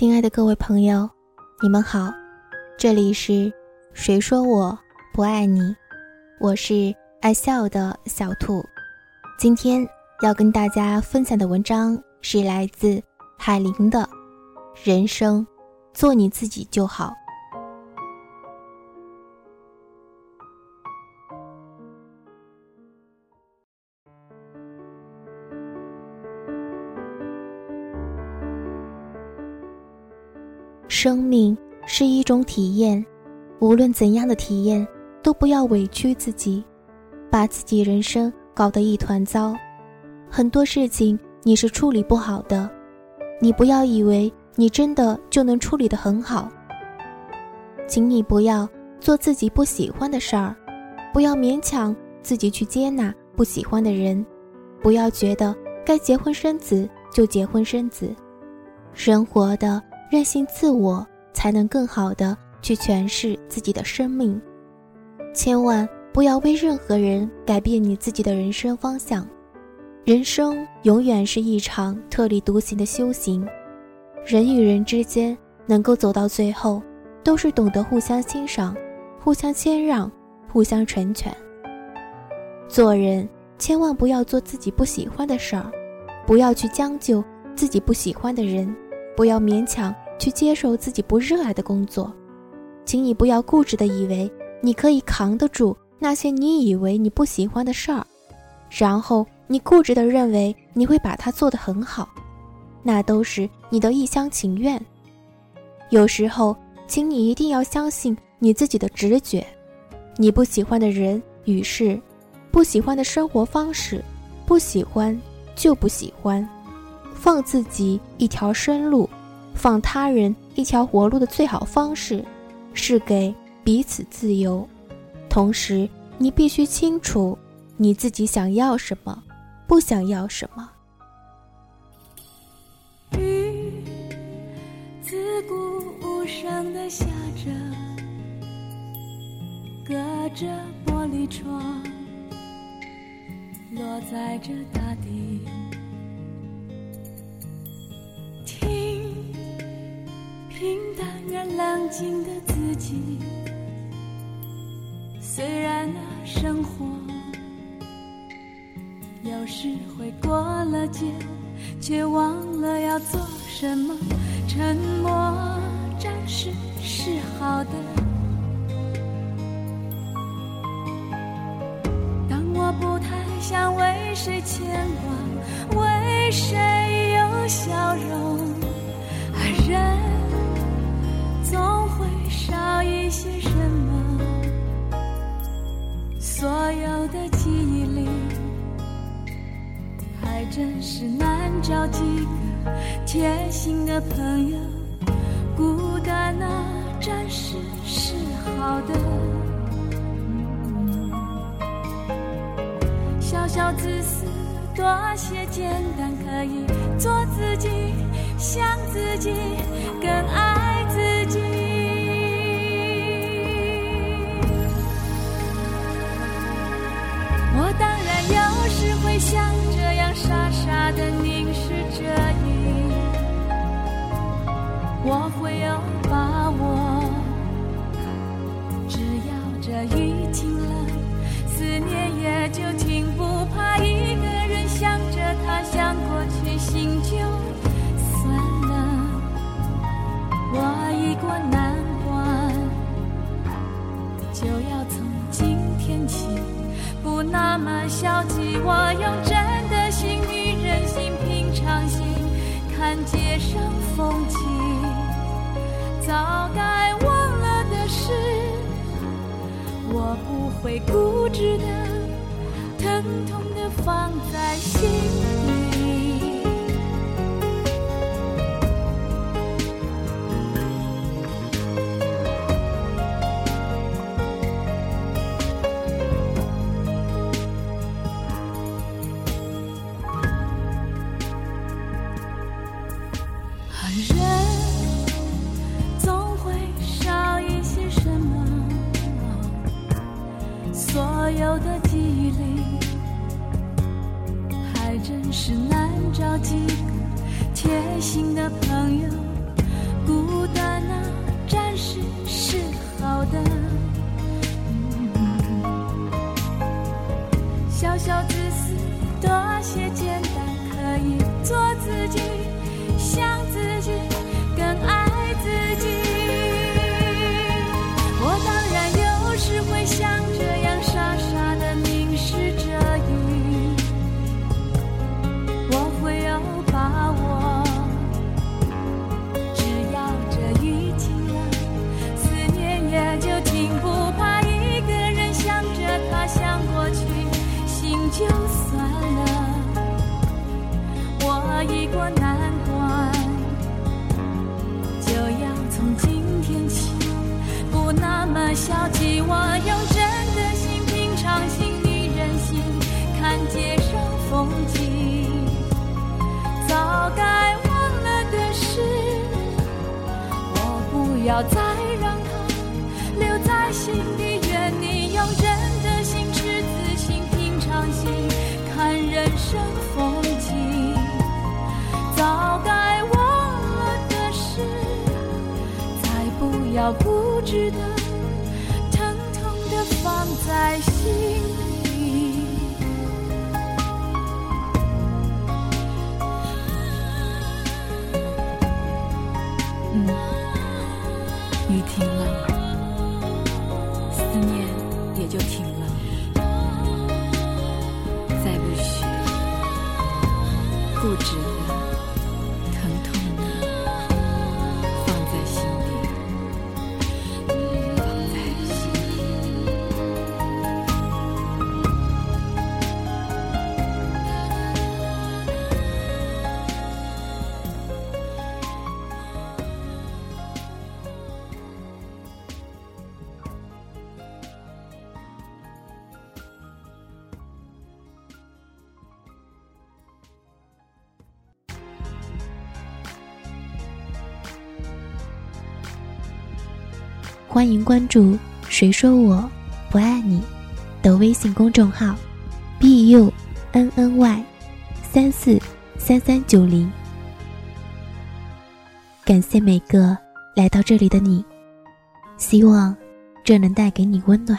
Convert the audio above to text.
亲爱的各位朋友，你们好，这里是谁说我不爱你？我是爱笑的小兔。今天要跟大家分享的文章是来自海林的《人生，做你自己就好》。生命是一种体验，无论怎样的体验，都不要委屈自己，把自己人生搞得一团糟。很多事情你是处理不好的，你不要以为你真的就能处理得很好。请你不要做自己不喜欢的事儿，不要勉强自己去接纳不喜欢的人，不要觉得该结婚生子就结婚生子，生活的。任性自我，才能更好的去诠释自己的生命。千万不要为任何人改变你自己的人生方向。人生永远是一场特立独行的修行。人与人之间能够走到最后，都是懂得互相欣赏、互相谦让、互相成全。做人千万不要做自己不喜欢的事儿，不要去将就自己不喜欢的人。不要勉强去接受自己不热爱的工作，请你不要固执的以为你可以扛得住那些你以为你不喜欢的事儿，然后你固执的认为你会把它做得很好，那都是你的一厢情愿。有时候，请你一定要相信你自己的直觉，你不喜欢的人与事，不喜欢的生活方式，不喜欢就不喜欢。放自己一条生路，放他人一条活路的最好方式，是给彼此自由。同时，你必须清楚你自己想要什么，不想要什么。雨自顾无声的下着，隔着玻璃窗，落在这大地。平淡而冷静的自己，虽然那生活有时会过了界，却忘了要做什么。沉默暂时是好的。当我不太想为谁牵挂，为谁有笑容，些什么，所有的记忆里，还真是难找几个贴心的朋友。孤单啊，暂时是好的，小小自私，多些简单，可以做自己，想自己，更爱。会像这样傻傻的凝视着你，我会有把握。只要这雨停了，思念也就停，不怕一个人想着他，想过去心就酸了。我已过难关，就要走。么消极，我用真的心与人心平常心看街上风景。早该忘了的事，我不会固执的、疼痛的放在心里。我的记忆里还真是难找几个贴心的朋友。已过难关，就要从今天起不那么消极。我用真的心、平常心、女人心看街上风景。早该忘了的事，我不要再让它留在心底。愿你用真的心、赤子心、平常心看人生要固执的、疼痛的放在心里。嗯，雨停了，思念也就停了，再不许固执欢迎关注“谁说我不爱你”的微信公众号，b u n n y 三四三三九零。感谢每个来到这里的你，希望这能带给你温暖。